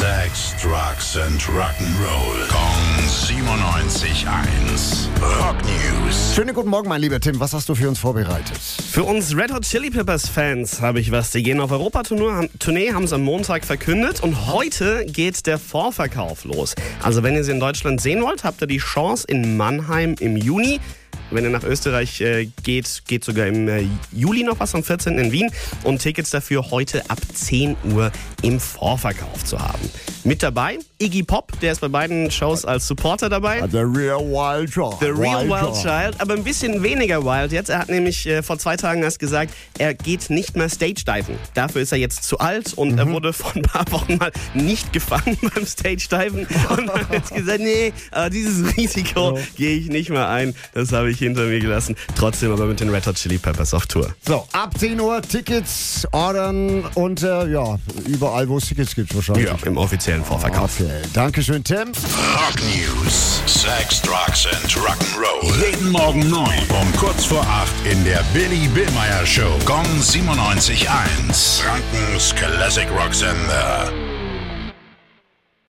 Sex, Drugs and Rock'n'Roll. Kong 97.1. Rock News. Schönen guten Morgen, mein lieber Tim. Was hast du für uns vorbereitet? Für uns Red Hot Chili Peppers Fans habe ich was. Die gehen auf Europatournee, haben es am Montag verkündet und heute geht der Vorverkauf los. Also wenn ihr sie in Deutschland sehen wollt, habt ihr die Chance in Mannheim im Juni. Wenn ihr nach Österreich äh, geht, geht sogar im äh, Juli noch was, am 14. in Wien. Und Tickets dafür heute ab 10 Uhr im Vorverkauf zu haben. Mit dabei Iggy Pop, der ist bei beiden Shows als Supporter dabei. The Real Wild Child. The Real Wild Child, aber ein bisschen weniger wild jetzt. Er hat nämlich äh, vor zwei Tagen erst gesagt, er geht nicht mehr Stage-Diven. Dafür ist er jetzt zu alt und er wurde vor ein paar Wochen mal nicht gefangen beim Stage-Diven und hat jetzt gesagt, nee, äh, dieses Risiko gehe ich nicht mehr ein. Das habe ich hinter mir gelassen. Trotzdem aber mit den Red Hot Chili Peppers auf Tour. So, ab 10 Uhr Tickets ordern und äh, ja, überall, wo es Tickets gibt wahrscheinlich. Ja, im offiziellen Vorverkauf. Okay, Dankeschön, Tim. Rock News. Sex, Drugs and Rock'n'Roll. Jeden Morgen 9 um kurz vor 8 in der Billy Billmeyer Show. Gong 97.1. Frankens Classic Rock Sender.